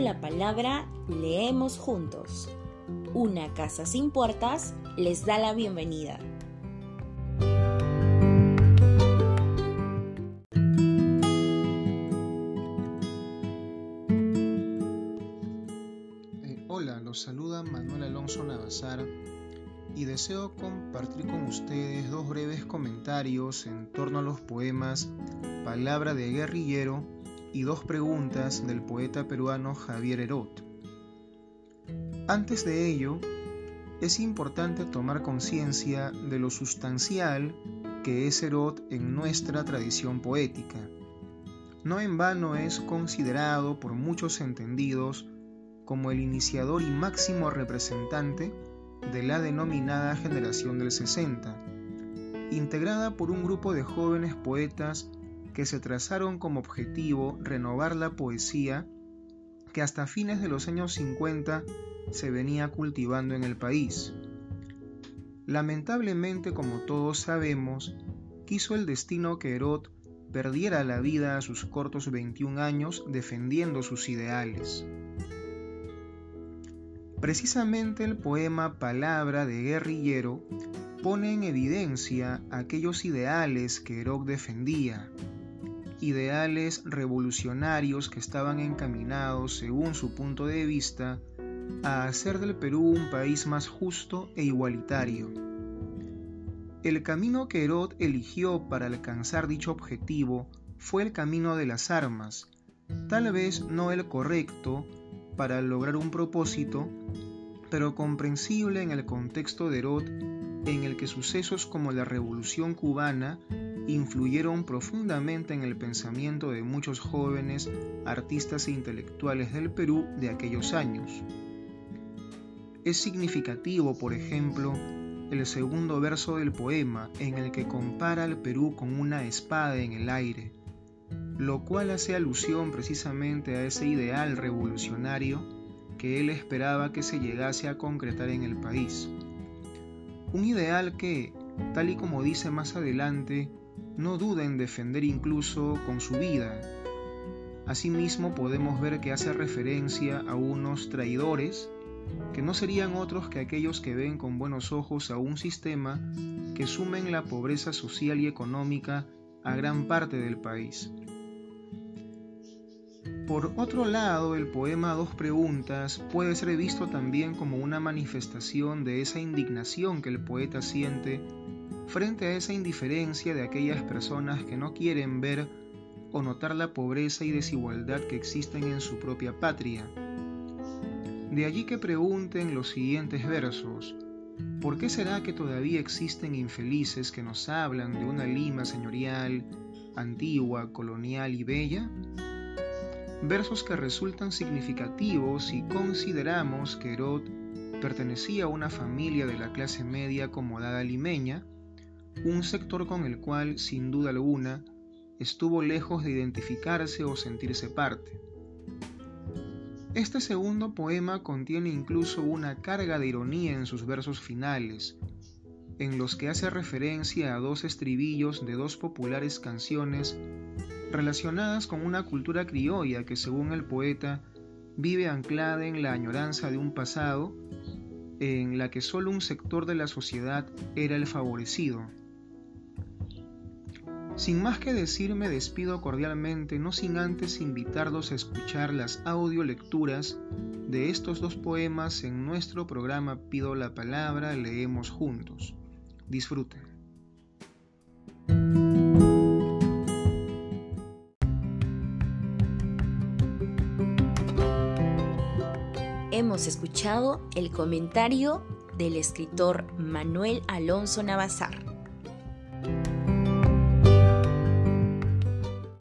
La palabra, leemos juntos. Una casa sin puertas les da la bienvenida. Eh, hola, los saluda Manuel Alonso Navazar y deseo compartir con ustedes dos breves comentarios en torno a los poemas Palabra de Guerrillero y dos preguntas del poeta peruano Javier Herot. Antes de ello, es importante tomar conciencia de lo sustancial que es Herot en nuestra tradición poética. No en vano es considerado por muchos entendidos como el iniciador y máximo representante de la denominada generación del 60, integrada por un grupo de jóvenes poetas que se trazaron como objetivo renovar la poesía que hasta fines de los años 50 se venía cultivando en el país. Lamentablemente, como todos sabemos, quiso el destino que Herod perdiera la vida a sus cortos 21 años defendiendo sus ideales. Precisamente el poema Palabra de Guerrillero pone en evidencia aquellos ideales que Herod defendía, ideales revolucionarios que estaban encaminados, según su punto de vista, a hacer del Perú un país más justo e igualitario. El camino que Herod eligió para alcanzar dicho objetivo fue el camino de las armas, tal vez no el correcto para lograr un propósito, pero comprensible en el contexto de Herod en el que sucesos como la Revolución cubana influyeron profundamente en el pensamiento de muchos jóvenes artistas e intelectuales del Perú de aquellos años. Es significativo, por ejemplo, el segundo verso del poema en el que compara al Perú con una espada en el aire, lo cual hace alusión precisamente a ese ideal revolucionario que él esperaba que se llegase a concretar en el país. Un ideal que, tal y como dice más adelante, no duda en defender incluso con su vida. Asimismo podemos ver que hace referencia a unos traidores que no serían otros que aquellos que ven con buenos ojos a un sistema que sumen la pobreza social y económica a gran parte del país. Por otro lado, el poema Dos Preguntas puede ser visto también como una manifestación de esa indignación que el poeta siente frente a esa indiferencia de aquellas personas que no quieren ver o notar la pobreza y desigualdad que existen en su propia patria. De allí que pregunten los siguientes versos, ¿por qué será que todavía existen infelices que nos hablan de una Lima señorial, antigua, colonial y bella? Versos que resultan significativos si consideramos que Herod pertenecía a una familia de la clase media acomodada limeña, un sector con el cual, sin duda alguna, estuvo lejos de identificarse o sentirse parte. Este segundo poema contiene incluso una carga de ironía en sus versos finales, en los que hace referencia a dos estribillos de dos populares canciones relacionadas con una cultura criolla que según el poeta vive anclada en la añoranza de un pasado en la que solo un sector de la sociedad era el favorecido. Sin más que decir, me despido cordialmente, no sin antes invitarlos a escuchar las audiolecturas de estos dos poemas en nuestro programa Pido la Palabra, leemos juntos. Disfruten. Hemos escuchado el comentario del escritor Manuel Alonso Navazar.